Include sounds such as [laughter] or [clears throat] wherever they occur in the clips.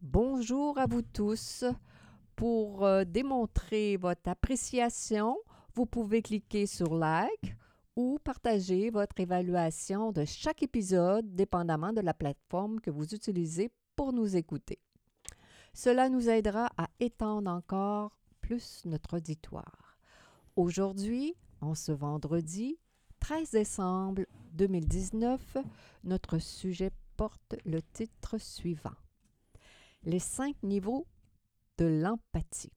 Bonjour à vous tous. Pour euh, démontrer votre appréciation, vous pouvez cliquer sur like ou partager votre évaluation de chaque épisode dépendamment de la plateforme que vous utilisez pour nous écouter. Cela nous aidera à étendre encore plus notre auditoire. Aujourd'hui, en ce vendredi 13 décembre 2019, notre sujet porte le titre suivant. Les cinq niveaux de l'empathie.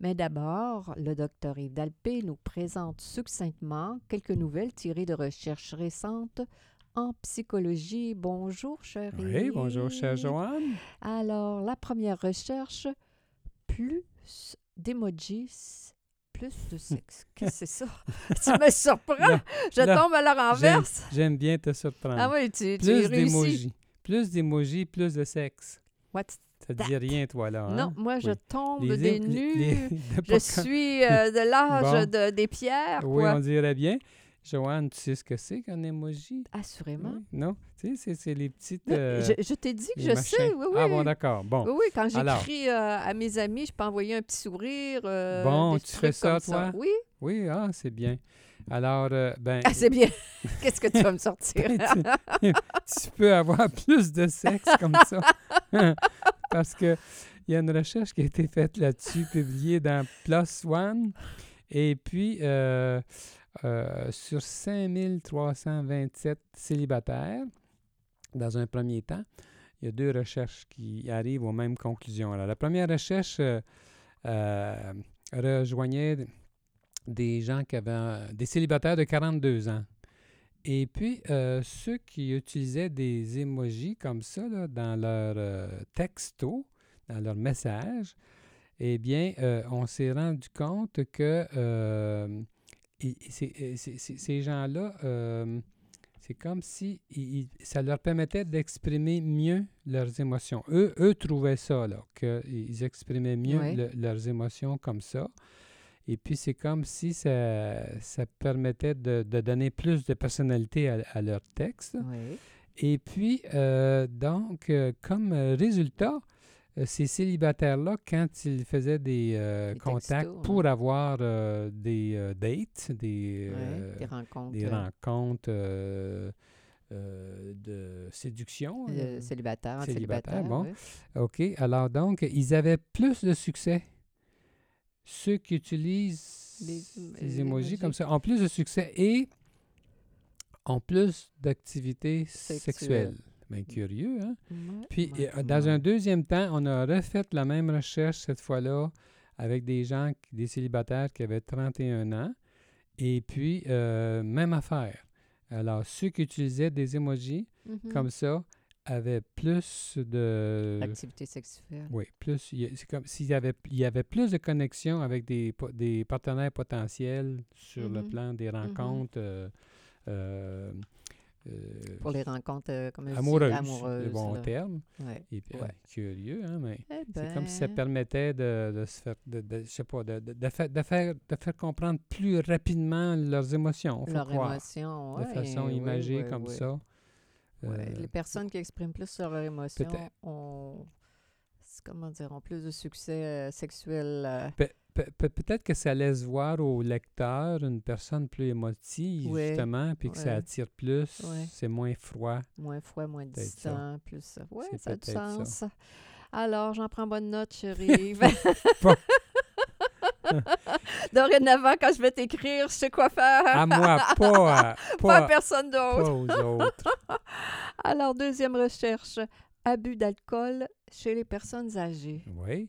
Mais d'abord, le docteur Yves Dalpé nous présente succinctement quelques nouvelles tirées de recherches récentes en psychologie. Bonjour, chérie. Oui, bonjour, chère Joanne. Alors, la première recherche, plus d'emojis, plus de sexe. [laughs] Qu'est-ce que c'est ça? tu me [laughs] surprends? Non, Je non, tombe à la renverse. J'aime bien te surprendre. Ah oui, tu, tu plus réussis. d'émojis. Plus d'émojis, plus de sexe. What's Ça te dit rien, toi, là. hein? Non, moi, je tombe Les des les- nues. les- [laughs] Je suis euh, de l'âge Bon. de- des pierres, Oui, quoi. on dirait bien. Joanne, tu sais ce que c'est qu'un emoji? Assurément. Oui? Non? Tu sais, c'est- les petites... Euh, je je t'ai dit que je machins. sais, oui, oui. Ah bon, d'accord. Bon. Oui, oui, quand j'écris euh, à mes amis, je peux envoyer un petit sourire. Bon, des tu fais ça, toi? Oui, Oui, ah, c'est bien. Alors, euh, ben, ah, c'est bien. [laughs] Qu'est-ce que tu vas me sortir? tu, [laughs] tu peux avoir plus de sexe comme ça. [laughs] Parce que il y a une recherche qui a été faite là-dessus, publiée dans PLOS ONE. Et puis, euh, euh, sur 5327 célibataires, dans un premier temps, il y a deux recherches qui arrivent aux mêmes conclusions. Alors, la première recherche euh, euh, rejoignait des gens qui avaient des célibataires de 42 ans. Et puis, euh, ceux qui utilisaient des emojis comme ça là, dans leur euh, texto, dans leur message, eh bien, euh, on s'est rendu compte que euh, ces gens-là, c'est comme si ça leur permettait d'exprimer mieux leurs émotions. Eux, eux trouvaient ça, là, qu'ils exprimaient mieux le- leurs émotions comme ça. Et puis, c'est comme si ça, ça permettait de, de donner plus de personnalité à, à leur texte. oui. Et puis, euh, donc, euh, comme euh, résultat, euh, ces célibataires-là, quand ils faisaient des Des contacts textos, pour avoir des dates, des, rencontres des rencontres de séduction, célibataires, célibataires, célibataires. bon. oui. OK. Alors, donc, ils avaient plus de succès. Ceux qui utilisent Les les emojis emojis. comme ça ont plus de succès et ont plus d'activités Sexuelles. Bien curieux, hein? Ouais, Puis, ouais, euh, dans un deuxième temps, on a refait la même recherche cette fois-là avec des gens, qui- des célibataires qui avaient 31 ans. Et puis, euh, même affaire. Alors, ceux qui utilisaient des emojis Mhm. comme ça avaient plus de... L'activité sexuelle. Oui, plus. C'est comme s'il y avait, il y avait plus de connexion avec des, des partenaires potentiels sur le Mhm. plan des rencontres euh, euh, euh, Pour les rencontres, euh, comme je dis, amoureuses, amoureuses. de bon là. terme. Ouais. Et puis, Ouais. euh, curieux, hein, mais Eh c'est comme si ça ben, permettait de, de se faire, de, de- je sais pas, de, de, faire, de, faire, de faire comprendre plus rapidement leurs émotions, faut leur croire, émotion, de façon oui, imagée oui, comme oui. ça. Ouais, Euh, Les personnes qui expriment plus leurs émotions peut-être- ont, comment dire, ont plus de succès euh, sexuel. euh, Pe- pe- pe- Peut-être que ça laisse voir au lecteur une personne plus émotive, Ouais, justement, puis que ça attire plus, c'est moins froid. moins froid, moins ça. distant, plus. Oui, ça a du ça. sens. Alors, j'en prends bonne note, chérie. [laughs] Bon. [laughs] Dorénavant, quand je vais t'écrire, je sais quoi faire. À moi, pas [laughs] à, Pas à personne d'autre. pas aux autres. [laughs] Alors, deuxième recherche. Abus d'alcool chez les personnes âgées. Oui.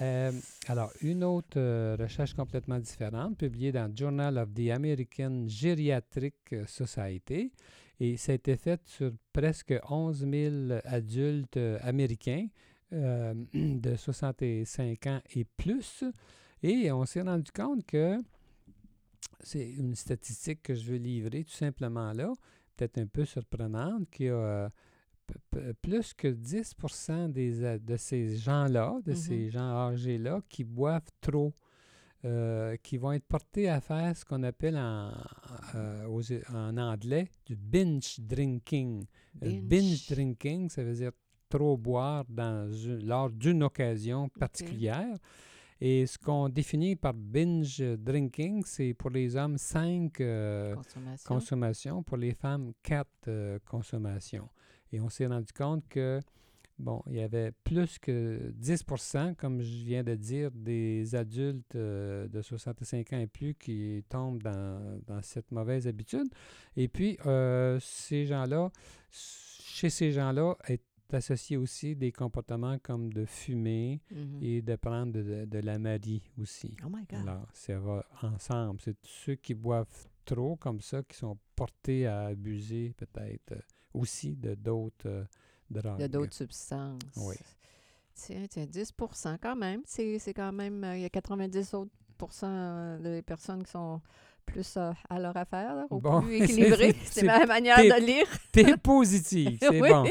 Euh, alors, une autre euh, recherche complètement différente, publiée dans Journal of the American Geriatric Society, et ça a été fait sur presque 11 000 adultes euh, américains euh, [clears throat] de 65 ans et plus. Et on s'est rendu compte que c'est une statistique que je veux livrer tout simplement là, peut-être un peu surprenante, qu'il y a euh, plus que 10% des, de ces gens-là, de Mhm. ces gens âgés-là, qui boivent trop, euh, qui vont être portés à faire ce qu'on appelle en, euh, aux- en anglais du binge drinking. Binge. binge drinking, ça veut dire trop boire dans une- lors d'une occasion particulière. Et ce qu'on définit par binge drinking, c'est pour les hommes 5 Consommation. consommations, pour les femmes 4 consommations. Et on s'est rendu compte que, bon, il y avait plus que 10% comme je viens de dire, des adultes euh, de 65 ans et plus qui tombent dans, dans cette mauvaise habitude. Et puis, euh, ces gens-là, chez ces gens-là, est associé aussi des comportements comme de fumer Mhm. et de prendre de, de- de la marie aussi. Oh my God. Alors, ça va ensemble. C'est ceux qui boivent trop comme ça qui sont portés à abuser peut-être euh, aussi de d'autres euh, drogues. de d'autres substances. Oui. Tiens, tiens, 10% quand même. C'est quand même, euh, il y a 90 autres euh, des personnes qui sont plus euh, à leur affaire, là, Bon, plus [laughs] équilibrées. c'est- ma manière de lire. T'es positif, c'est bon.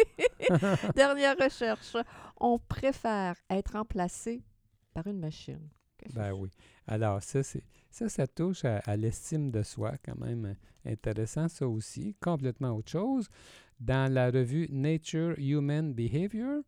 [laughs] Dernière recherche. On préfère être remplacé par une machine. Ben oui. Alors, ça, c'est ça, ça touche à, à l'estime de soi, quand même euh, intéressant, ça aussi. Complètement autre chose. Dans la revue Nature Human Behavior,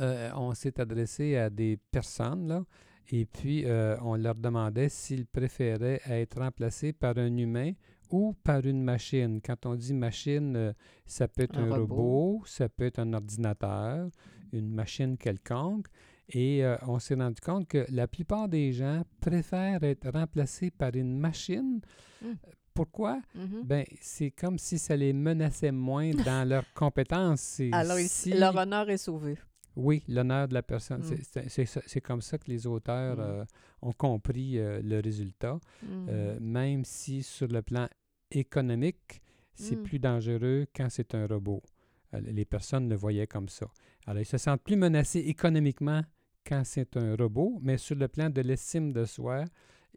euh, on s'est adressé à des personnes, là, et puis euh, on leur demandait s'ils préféraient être remplacés par un humain ou par une machine. Quand on dit machine, euh, ça peut être Un un, robot. robot, ça peut être un ordinateur, une machine quelconque. Et euh, on s'est rendu compte que la plupart des gens préfèrent être remplacés par une machine. Mm. Pourquoi? Mhm. Ben, c'est comme si ça les menaçait moins dans leurs compétences. Alors, si- leur honneur est sauvé. Oui, l'honneur de la personne. Mm. C'est- comme ça que les auteurs Mm. euh, ont compris euh, le résultat, Mhm. Euh, même si sur le plan économique, c'est Mm. plus dangereux quand c'est un robot. Les personnes le voyaient comme ça. Alors, ils se sentent plus menacés économiquement quand c'est un robot, mais sur le plan de l'estime de soi,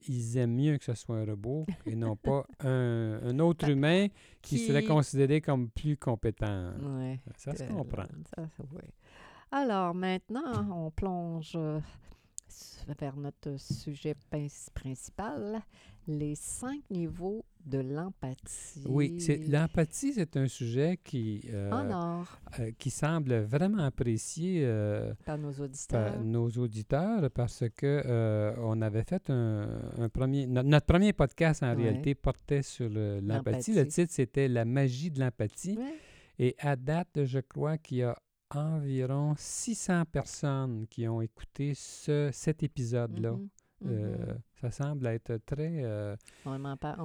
ils aiment mieux que ce soit un robot et non [laughs] pas un, un autre humain qui, serait considéré comme plus compétent. Ouais. Ça se comprend. ça, oui. Alors, maintenant, on plonge euh, vers notre sujet principal, les cinq niveaux de l'empathie. Oui, l'empathie, c'est un sujet qui, euh, euh, qui semble vraiment apprécié euh, par nos auditeurs. par nos auditeurs parce que on avait fait un, un premier no- notre premier podcast en Ouais. réalité portait sur le- l'empathie. Le titre c'était la magie de l'empathie Ouais. et à date, je crois qu'il y a environ 600 personnes qui ont écouté ce, cet épisode-là. Mhm, Euh, mhm. ça semble être très euh, on,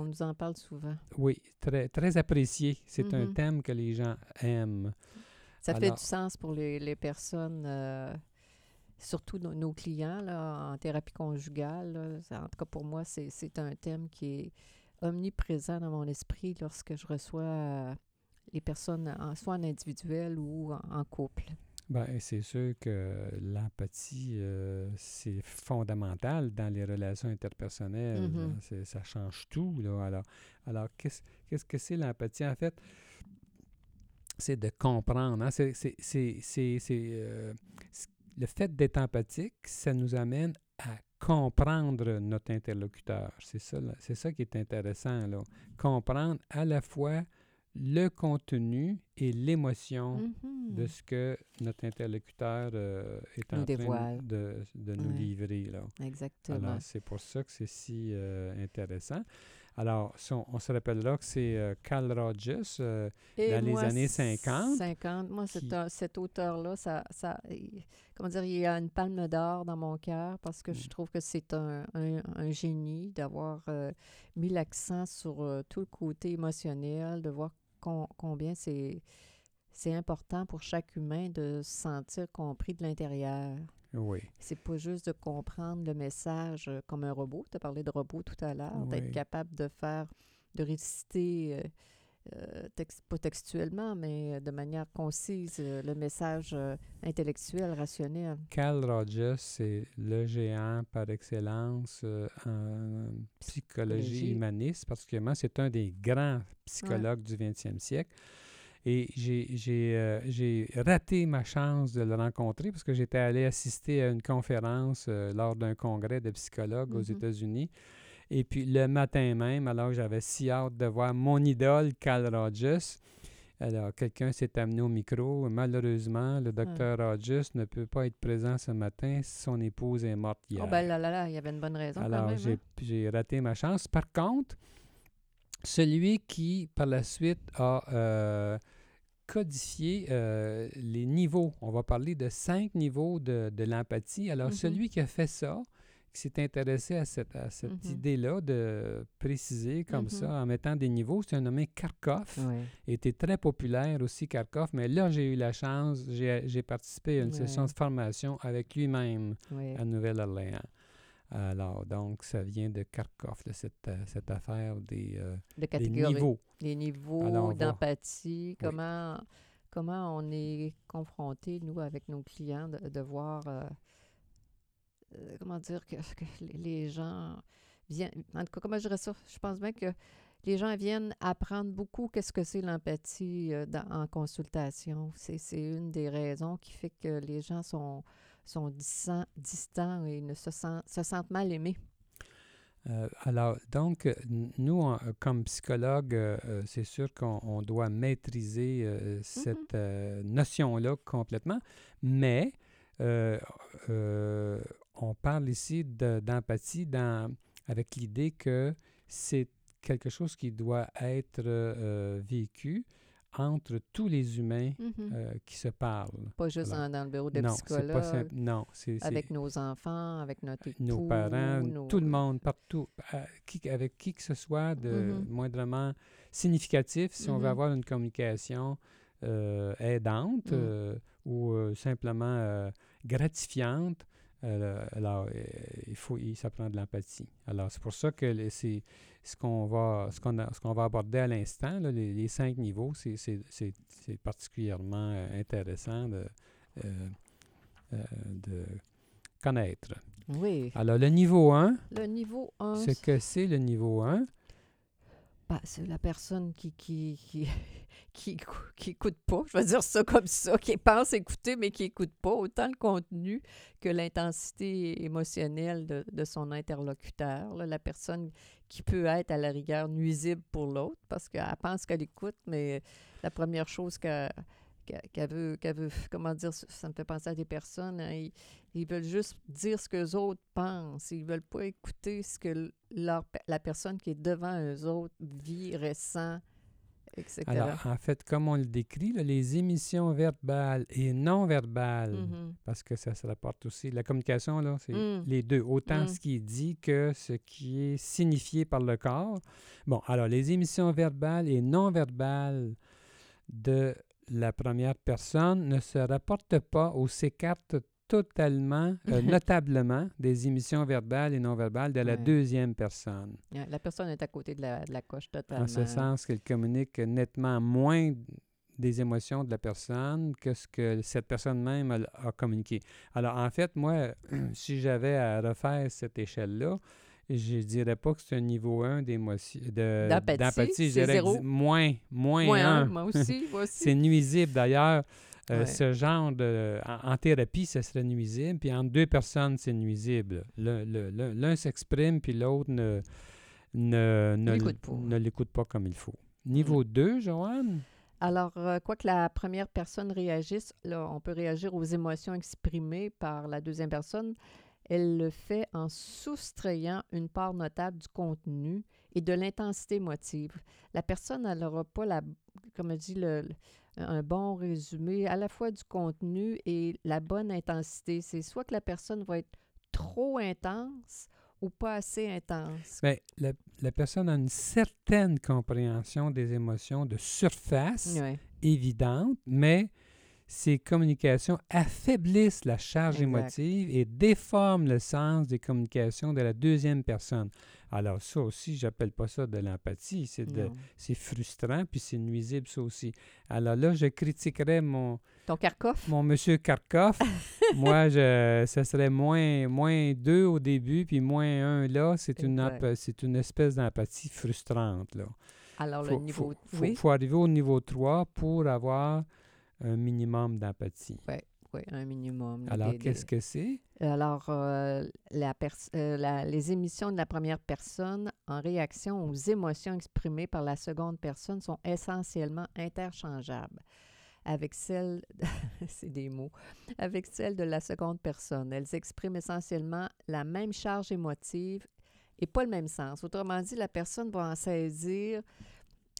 nous en parle souvent. oui, très, très apprécié. C'est un Mhm. thème que les gens aiment. Ça fait du sens pour les, les personnes, euh, surtout nos, nos clients là, en thérapie conjugale. là. Ça- En tout cas, pour moi, c'est c'est un thème qui est omniprésent dans mon esprit lorsque je reçois les personnes, en, soit en individuel ou en, en couple? Ben, c'est sûr que l'empathie, euh, c'est fondamental dans les relations interpersonnelles. C'est- ça change tout. Là. Alors, alors qu'est-ce qu'est-ce que c'est l'empathie? En fait, c'est de comprendre. hein. C'est, euh, le fait d'être empathique, ça nous amène à comprendre notre interlocuteur. C'est ça, c'est ça qui est intéressant. Là. Comprendre à la fois le contenu et l'émotion Mhm. de ce que notre interlocuteur euh, est Nous en train de, de nous livrer. Là. Exactement. Alors, c'est pour ça que c'est si euh, intéressant. Alors, si on, on se rappellera que c'est euh, Carl Rogers. euh, dans les années 50, 50, moi, cet, qui- un- cet auteur-là, ça, ça, il- comment dire, il y a une palme d'or dans mon cœur parce que je Mm. trouve que c'est un, un- un génie d'avoir mis l'accent sur tout le côté émotionnel, de voir com- combien c'est c'est important pour chaque humain de se sentir compris de l'intérieur. oui, C'est pas juste de comprendre le message euh, comme un robot. Tu as parlé de robot tout à l'heure, d'être capable de faire, de réciter euh, euh, pas textuellement, mais de manière concise, euh, le message euh, intellectuel, rationnel. Carl Rogers, c'est le géant par excellence en psychologie Psychologie. humaniste, particulièrement. C'est un des grands psychologues du 20e siècle. Et j'ai- raté ma chance de le rencontrer parce que j'étais allé assister à une conférence lors d'un congrès de psychologues aux Mhm. États-Unis. Et puis le matin même, alors que j'avais si hâte de voir mon idole, Carl Rogers, alors quelqu'un s'est amené au micro. Malheureusement, le docteur Rogers ne peut pas être présent ce matin. Son épouse est morte hier. Oh, ben là, là, là, il y avait une bonne raison. Alors, j'ai hein? j'ai raté ma chance. Par contre, celui qui, par la suite, a euh, codifié euh, les niveaux, on va parler de cinq niveaux de, de l'empathie. Alors, Mhm. celui qui a fait ça, qui s'est intéressé à cette, à cette Mhm. idée-là de préciser comme ça, en mettant des niveaux, c'est un nommé Kharkov. Ouais. Il était très populaire aussi, Kharkov, mais là, j'ai eu la chance, j'ai participé à une session de formation avec lui-même à Nouvelle-Orléans. Alors, donc, ça vient de Kharkov, là, cette, euh, cette affaire des, euh, De des niveaux. Les niveaux d'empathie, comment, comment on est confronté, nous, avec nos clients, de, de voir, euh, euh, comment dire, que, que les- gens viennent, en tout cas, comment je dirais ça? Je pense bien que les gens viennent apprendre beaucoup qu'est-ce que c'est l'empathie euh, en consultation. C'est une des raisons qui fait que les gens sont, sont distants, distants et ne se, sentent, se sentent mal aimés. Euh, alors, donc, nous, comme psychologue, euh, euh, c'est sûr qu'on on doit maîtriser euh, cette euh, notion-là complètement, mais on parle ici de- d'empathie dans- avec l'idée que c'est quelque chose qui doit être euh, vécu entre tous les humains Mhm. euh, qui se parlent. pas juste alors, dans le bureau de non, psychologue. pas simple. Non, c'est avec nos enfants, avec notre époux, nos parents, nos- tout le monde, partout, à qui- avec qui que ce soit de Mhm. moindrement significatif, si on veut Mhm. avoir une communication euh, aidante Mm. ou simplement gratifiante. Euh, alors, euh, il faut, il, ça prend de l'empathie. Alors, c'est pour ça que c'est ce qu'on va, ce qu'on qu'on va aborder à l'instant, là, les, les cinq niveaux, c'est- c'est c'est- c'est particulièrement euh, intéressant de, euh, euh, de connaître. Oui. Alors, le niveau 1, Le niveau 1, ce que c'est le niveau 1, bah, c'est la personne qui qui, qui, qui, écou- qui écoute pas, je vais dire ça comme ça, qui pense écouter, mais qui écoute pas autant le contenu que l'intensité émotionnelle de, de son interlocuteur. la personne qui peut être à la rigueur nuisible pour l'autre parce qu'elle pense qu'elle écoute, mais la première chose qu'elle qu'elle- veut, qu'elle veut, comment dire, ça me fait penser à des personnes, hein, ils, veulent juste dire ce que les autres pensent. Ils veulent pas écouter ce que la personne qui est devant eux autres vit, ressent, etc. alors en fait, comme on le décrit, là, les émissions verbales et non verbales, Mhm. parce que ça se rapporte aussi, la communication, là, c'est Mm. les deux, autant Mm. ce qui est dit que ce qui est signifié par le corps. Bon, alors les émissions verbales et non verbales de la première personne ne se rapportent pas ou s'écartent totalement, euh, [laughs] notablement, des émissions verbales et non verbales de la Ouais. deuxième personne. La personne est à côté de la, de la coche En totalement. ce sens qu'elle communique nettement moins des émotions de la personne que ce que cette personne même a, a communiqué. Alors, en fait, moi, [clears throat] si j'avais à refaire cette échelle-là, je dirais pas que c'est un niveau 1 d'émotion, de- D'empathie, d'empathie. Je dirais zéro. moins, moins, Moins un, 1. moi aussi, moi [laughs] aussi. C'est nuisible d'ailleurs. Euh, Ouais. Ce genre de. En, en thérapie, ça serait nuisible. Puis entre deux personnes, c'est nuisible. L'un le- l'un- l'un s'exprime, puis l'autre ne, ne, ne, L'écoute pas. ne l'écoute pas comme il faut. Niveau 2, Joanne? Alors, euh, quoi que la première personne réagisse, là, on peut réagir aux émotions exprimées par la deuxième personne. Elle le fait en soustrayant une part notable du contenu et de l'intensité émotive. La personne, elle n'aura pas, la, comme je dis, le, le- un bon résumé à la fois du contenu et la bonne intensité. C'est soit que la personne va être trop intense ou pas assez intense. Bien, la, la personne a une certaine compréhension des émotions de surface évidente, mais ces communications affaiblissent la charge Exact. émotive et déforment le sens des communications de la deuxième personne. Alors ça aussi, j'appelle pas ça de l'empathie, c'est de Non. c'est frustrant puis c'est nuisible ça aussi. Alors là, je critiquerais mon Ton Kharkov? mon monsieur Kharkov. [laughs] Moi, je ça serait moins moins deux au début puis moins un là, c'est une c'est une espèce d'empathie frustrante là. Alors, Faut, le niveau... faut- faut- oui, faut arriver au niveau 3 pour avoir un minimum d'empathie. oui, un minimum. Alors, qu'est-ce que c'est? Alors, euh, la euh, la- les émissions de la première personne en réaction aux émotions exprimées par la seconde personne sont essentiellement interchangeables avec celles, [laughs] c'est des mots, avec celles de la seconde personne. Elles expriment essentiellement la même charge émotive et pas le même sens. Autrement dit, la personne va en saisir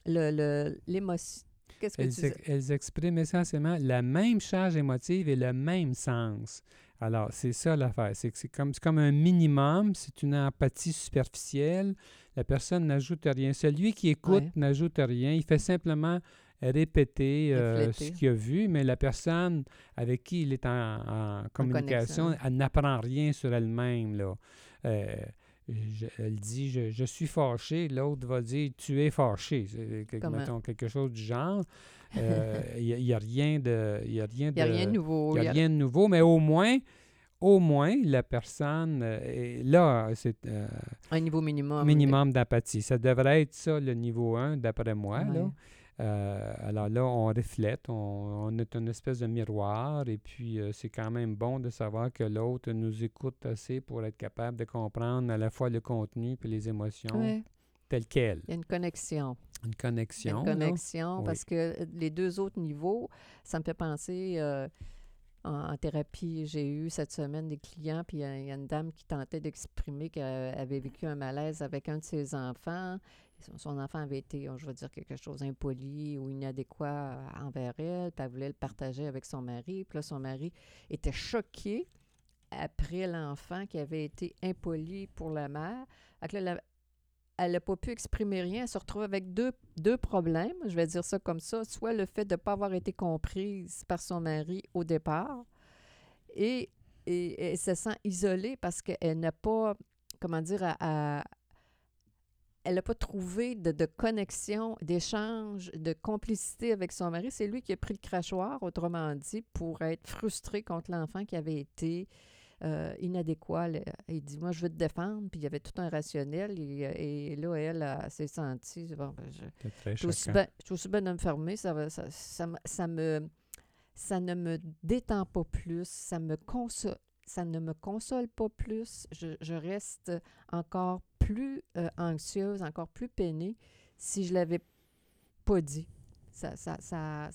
le- le- l'émotion. Qu'est-ce que Elles, tu dis? ex- elles expriment essentiellement la même charge émotive et le même sens. Alors, c'est ça l'affaire. C'est comme, un minimum, c'est une empathie superficielle. La personne n'ajoute rien. Celui qui écoute Ouais. n'ajoute rien. Il fait simplement répéter euh, ce qu'il a vu, mais la personne avec qui il est en, en communication, elle n'apprend rien sur elle-même. Là. Euh, je- elle dit je, je suis fâché, l'autre va dire tu es fâché. C'est quelque- Comment? mettons, quelque chose du genre. [laughs] Euh, Il n'y a, rien de. Il a rien Il n'y a rien de nouveau. il y il y a a- rien de nouveau, mais au moins, au moins, la personne euh, est là, c'est euh, un niveau minimum. minimum d'empathie. Ça devrait être ça, le niveau 1, d'après moi. là. Euh, alors là, on reflète, on, on est une espèce de miroir, et puis euh, c'est quand même bon de savoir que l'autre nous écoute assez pour être capable de comprendre à la fois le contenu et les émotions Ouais, telles quelles. il y a une connexion. Une connexion. une là. connexion Oui. parce que les deux autres niveaux, ça me fait penser. euh, en, thérapie, j'ai eu cette semaine des clients, puis il y, a une dame qui tentait d'exprimer qu'elle avait vécu un malaise avec un de ses enfants. Son, enfant avait été, je veux dire, quelque chose d'impoli ou inadéquat envers elle, puis elle voulait le partager avec son mari. Puis là, son mari était choqué après l'enfant qui avait été impoli pour la mère. Elle n'a pas pu exprimer rien. Elle se retrouve avec deux, deux problèmes, je vais dire ça comme ça. Soit le fait de ne pas avoir été comprise par son mari au départ, et, elle se sent isolée parce qu'elle n'a pas, comment dire, elle n'a pas trouvé de, de connexion, d'échange, de complicité avec son mari. C'est lui qui a pris le crachoir, autrement dit, pour être frustré contre l'enfant qui avait été euh, inadéquat. Il dit Moi, je veux te défendre. Puis il y avait tout un rationnel. Et, et là, elle, elle s'est sentie Bon, ben, je, suis aussi bien- de me fermer. Ça, va- ça, ça, ça me, ça ne me détend pas plus. Ça, me console, ça ne me console pas plus. Je, je reste encore plus euh, anxieuse, encore plus peinée si je l'avais pas dit. Ça ça, ça,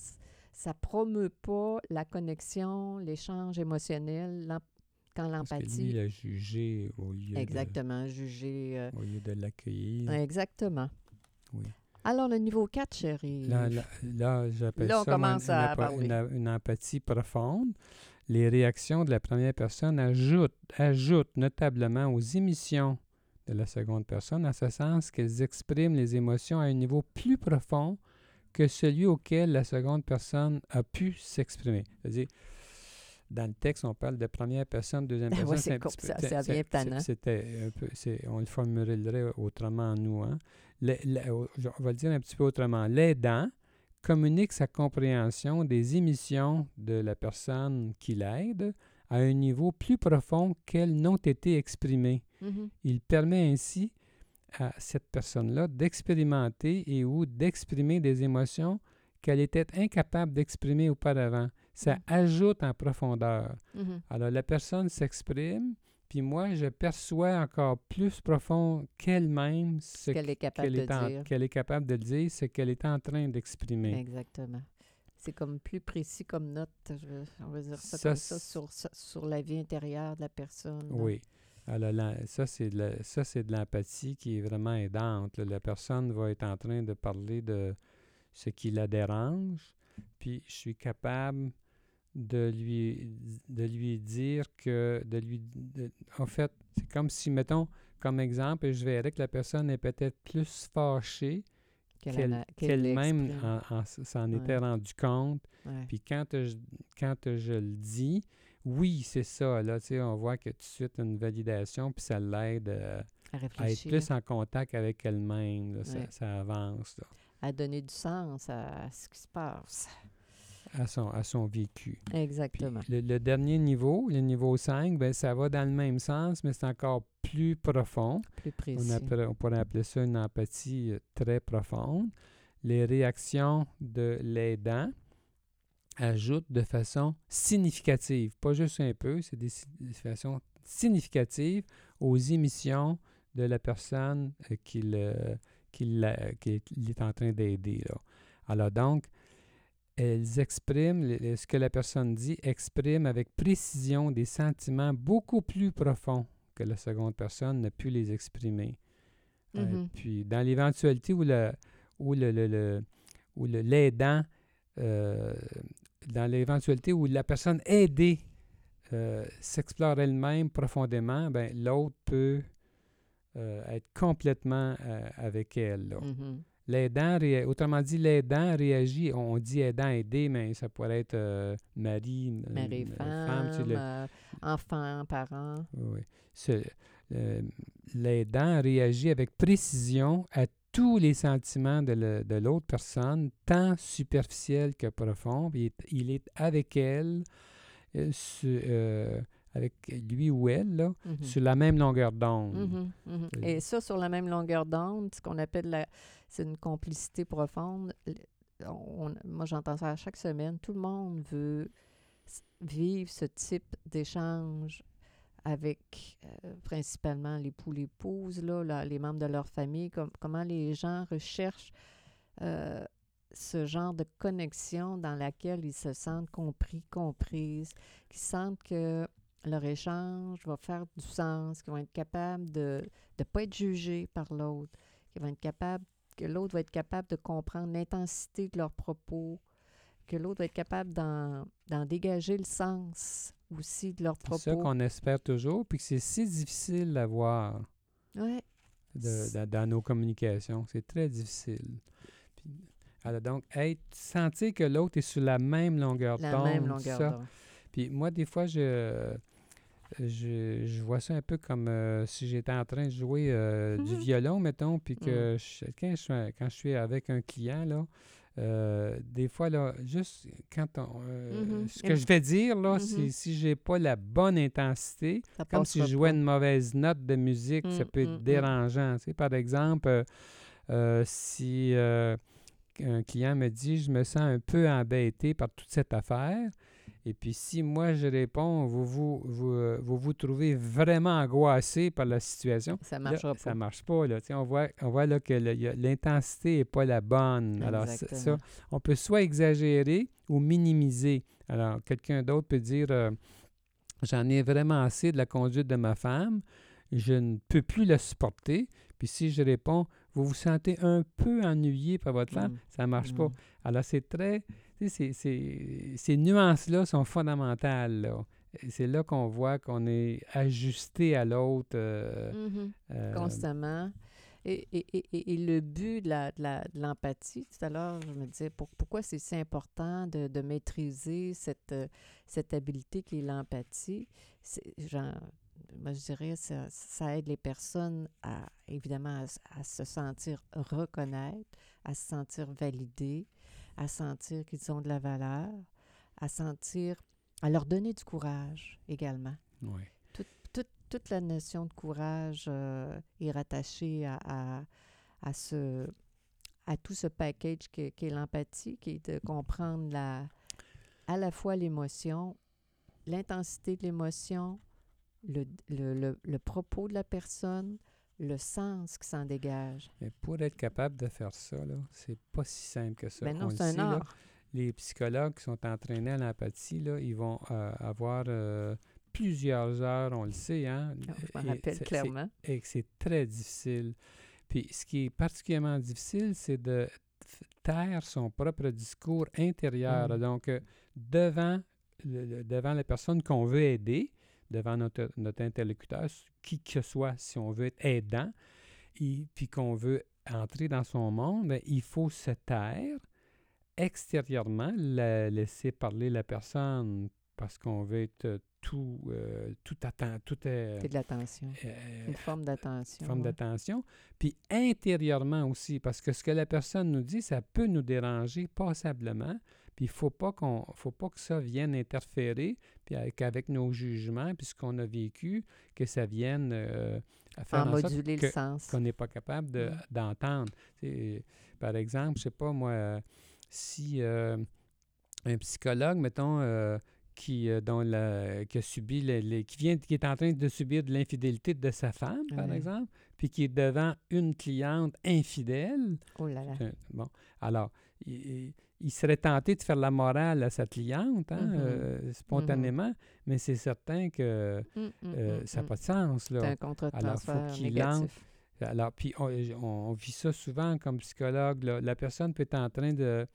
ça promeut pas la connexion, l'échange émotionnel, quand l'empathie. il a jugé au lieu de, Exactement, juger. euh, au lieu de l'accueillir. exactement. Oui. Alors, le niveau 4, chérie. Là, là, là, j'appelle on ça à une empathie profonde. Les réactions de la première personne ajoutent, ajoutent notablement aux émissions de la seconde personne, en ce sens qu'elles expriment les émotions à un niveau plus profond que celui auquel la seconde personne a pu s'exprimer. C'est-à-dire, dans le texte, on parle de première personne, deuxième personne. c'est ça- ça devient tannant. C'était un peu, on le formulerait autrement, nous. Hein? On va le dire un petit peu autrement. L'aidant communique sa compréhension des émissions de la personne qui l'aide à un niveau plus profond qu'elles n'ont été exprimées. Mhm. Il permet ainsi à cette personne-là d'expérimenter et ou d'exprimer des émotions qu'elle était incapable d'exprimer auparavant. Ça Mm. ajoute en profondeur. Mhm. Alors la personne s'exprime, puis moi je perçois encore plus profond qu'elle-même ce Qu'elle est capable qu'elle est, de en- dire. qu'elle est capable de dire, ce qu'elle est en train d'exprimer. Exactement. C'est comme plus précis comme note, veux- on va dire ça, Ça, comme ça, sur, sur- la vie intérieure de la personne. Oui. Alors ça, c'est de la- ça, c'est de l'empathie qui est vraiment aidante. là. La personne va être en train de parler de ce qui la dérange, puis je suis capable de lui, de lui dire que, de lui, de- en fait, c'est comme si, mettons, comme exemple, je verrais que la personne est peut-être plus fâchée qu'elle qu'elle-même l'exprime. en- en- s'en Ouais. était rendu compte. Ouais. Puis quand je, quand je le dis, oui, c'est ça. Là, tu sais, on voit que tout de suite une validation, puis ça l'aide euh, à à être plus en contact avec elle-même. Ça, avance là, à donner du sens à ce qui se passe. À, son, à son vécu. Exactement. le, le dernier niveau, le niveau 5, ben, ça va dans le même sens, mais c'est encore plus profond. Plus On, précis. appelle- on pourrait appeler ça une empathie euh, très profonde. Les réactions de l'aidant ajoutent de façon significative, pas juste un peu, c'est des, des façons significatives aux émissions de la personne euh, qu'il euh, qu'il la- qu'il est en train d'aider. Alors donc, elles expriment, ce que la personne dit exprime avec précision des sentiments beaucoup plus profonds que la seconde personne n'a pu les exprimer. Euh, Mhm. puis, dans l'éventualité où le où le, le- le- où le- l'aidant, euh, dans l'éventualité où la personne aidée euh, s'explore elle-même profondément, ben, l'autre peut être complètement avec elle. là. Mhm. L'aidant, autrement dit, l'aidant réagit, on dit aidant, aidé, mais ça pourrait être euh, mari, femme, le- euh, enfant, parent. oui. Euh, L'aidant réagit avec précision à tous les sentiments de l'autre personne, tant superficiels que profonds. Il est, il est avec elle, su- euh, avec lui ou elle, là, Mhm. sur la même longueur d'onde. Mhm, mhm. Euh, Et ça, sur la même longueur d'onde, ce qu'on appelle la, c'est une complicité profonde. On- moi, j'entends ça à chaque semaine. Tout le monde veut vivre ce type d'échange avec euh, principalement l'époux, l'épouse, là, là, les membres de leur famille, com- comment les gens recherchent euh, ce genre de connexion dans laquelle ils se sentent compris, comprises, qui sentent que leur échange va faire du sens, qu'ils vont être capables de ne pas être jugés par l'autre, qu'ils vont être capables, que l'autre va être capable de comprendre l'intensité de leurs propos, que l'autre va être capable d'en dégager le sens aussi de leurs C'est ça propos. qu'on espère toujours, puis que c'est si difficile à voir Ouais. de- dans, dans nos communications. C'est très difficile. Puis, alors donc, être, sentir que l'autre est sur la même longueur La d'onde, même longueur d'onde. Puis moi, des fois, je, je, je vois ça un peu comme euh, si j'étais en train de jouer euh, du Mhm. violon, mettons, puis que je- quand, je, suis- quand je suis avec un client, là, euh, des fois, là, juste quand on... euh, Mhm. Ce que je vais dire, là, si, si j'ai pas la bonne intensité, Ça comme si je jouais pas. une mauvaise note de musique, ça peut être dérangeant. Tu sais, par exemple, euh, si un client me dit je me sens un peu embêté par toute cette affaire, et puis si moi je réponds vous vous, vous, euh, vous, vous trouvez vraiment angoissé par la situation, Ça là, marchera ça pas. marche pas. Là. On, voit, on voit là que l'intensité n'est pas la bonne. Alors, ça- on peut soit exagérer ou minimiser. Alors, quelqu'un d'autre peut dire euh, J'en ai vraiment assez de la conduite de ma femme, je ne peux plus la supporter. Puis si je réponds Vous vous sentez un peu ennuyé par votre femme, Mm. ça ne marche pas. Mm. Alors, c'est très. Ces nuances-là sont fondamentales. là. C'est là qu'on voit qu'on est ajusté à l'autre. euh, Mhm. euh, constamment. Et, et- et- et- et le but de la- de la- de l'empathie, tout à l'heure, je me disais, pour- pourquoi c'est si important de, de maîtriser cette, euh, cette habileté qui est l'empathie? C'est- genre, Moi, je dirais, ça, ça aide les personnes à, évidemment, à, se sentir reconnaître, à se sentir validés, à sentir qu'ils ont de la valeur, à sentir, à leur donner du courage également ouais. toute, toute la notion de courage euh, est rattachée à, à, à ce, à tout ce package qui est l'empathie, qui est de comprendre la, à la fois l'émotion, l'intensité de l'émotion, le, le, le, le propos de la personne, le sens qui s'en dégage. Mais pour être capable de faire ça, c'est pas si simple que ça. Ben non, c'est un sait, là, art. les psychologues qui sont entraînés à l'empathie, ils vont euh, avoir euh, plusieurs heures, on le sait, hein? Ah, Je m'en rappelle clairement. Et que c'est très difficile. Puis ce qui est particulièrement difficile, c'est de taire son propre discours intérieur. Mm. Donc, euh, devant, le- le- devant la personne qu'on veut aider, devant notre, notre interlocuteur, qui que ce soit, si on veut être aidant, et, puis qu'on veut entrer dans son monde, ben, il faut se taire extérieurement, la- laisser parler la personne parce qu'on veut être tout, euh, tout attend, tout est, C'est de l'attention. euh, Une forme d'attention. forme ouais. d'attention. Puis intérieurement aussi, parce que ce que la personne nous dit, ça peut nous déranger passablement. Puis il ne faut pas qu'on faut pas que ça vienne interférer, puis avec, avec nos jugements, puis ce qu'on a vécu, que ça vienne euh, à faire En en sorte moduler que- le sens. qu'on n'est pas capable de- Mm. d'entendre. C'est- Par exemple, je sais pas moi, euh, si euh, un psychologue, mettons, euh, qui, euh, dont la- qui a subi qui vient qui est en train de subir de l'infidélité de sa femme, par exemple, puis qui est devant une cliente infidèle, Oh là là. euh, bon, alors il, il- serait tenté de faire la morale à sa cliente, hein, Mhm. euh, spontanément, mais c'est certain que Mm, mm, euh, mm, ça n'a pas de sens. Là. C'est un Alors, faut qu'il. Alors, puis on, vit ça souvent comme psychologue. là. La personne peut être en train de,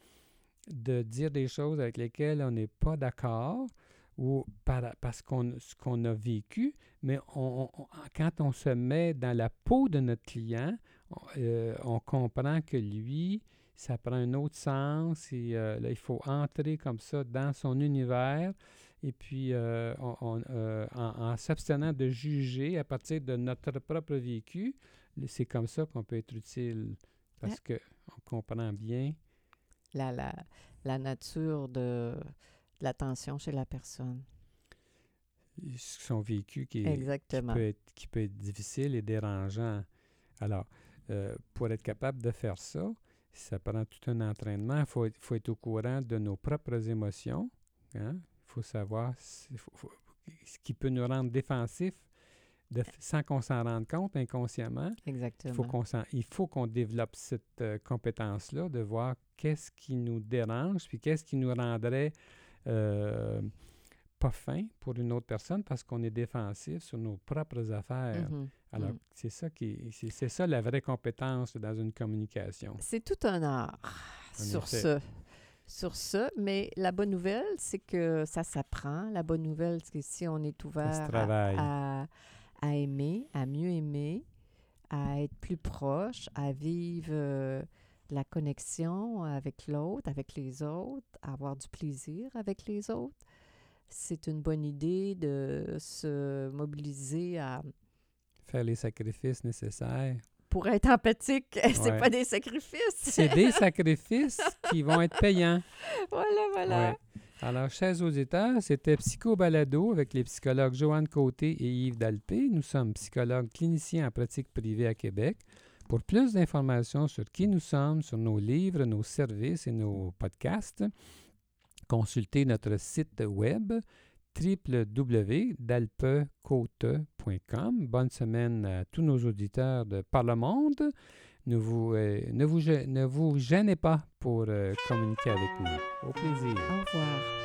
de dire des choses avec lesquelles on n'est pas d'accord ou par- parce qu'on ce qu'on a vécu, mais on, on- quand on se met dans la peau de notre client, on, euh, on comprend que lui, ça prend un autre sens et euh, là, il faut entrer comme ça dans son univers et puis euh, on- on, euh, en, en s'abstenant de juger à partir de notre propre vécu, c'est comme ça qu'on peut être utile parce que on comprend bien. La, la, la nature de, de l'attention chez la personne. son vécu qui, est- qui Exactement. peut, être, qui peut être difficile et dérangeant. Alors, pour être capable de faire ça, ça prend tout un entraînement. Il faut, être- faut être au courant de nos propres émotions. hein. Il faut savoir si- faut- faut- ce qui peut nous rendre défensifs de sans qu'on s'en rende compte inconsciemment. Il Exactement. faut qu'on s'en- il faut qu'on développe cette euh, compétence-là de voir qu'est-ce qui nous dérange, puis qu'est-ce qui nous rendrait euh, pas fin pour une autre personne parce qu'on est défensif sur nos propres affaires. Mhm. Alors, Mm. c'est ça qui c'est, ça la vraie compétence dans une communication. C'est tout un art En sur effet. ce. Sur ce, mais la bonne nouvelle, c'est que ça s'apprend. La bonne nouvelle, c'est que si on est ouvert à, à aimer, à mieux aimer, à être plus proche, à vivre euh, la connexion avec l'autre, avec les autres, à avoir du plaisir avec les autres, c'est une bonne idée de se mobiliser à, Faire les sacrifices nécessaires. pour être empathique. [laughs] c'est Ouais. pas des sacrifices. C'est des [laughs] sacrifices qui vont être payants. voilà, voilà. Ouais. Alors, chers auditeurs, c'était Psycho Balado avec les psychologues Joanne Côté et Yves Dalpé. Nous sommes psychologues cliniciens en pratique privée à Québec. Pour plus d'informations sur qui nous sommes, sur nos livres, nos services et nos podcasts, consultez notre site web www.dalpecote.com. Bonne semaine à tous nos auditeurs de par le monde. Ne vous, euh, gênez pas pour euh, communiquer avec nous. Au plaisir. Au revoir.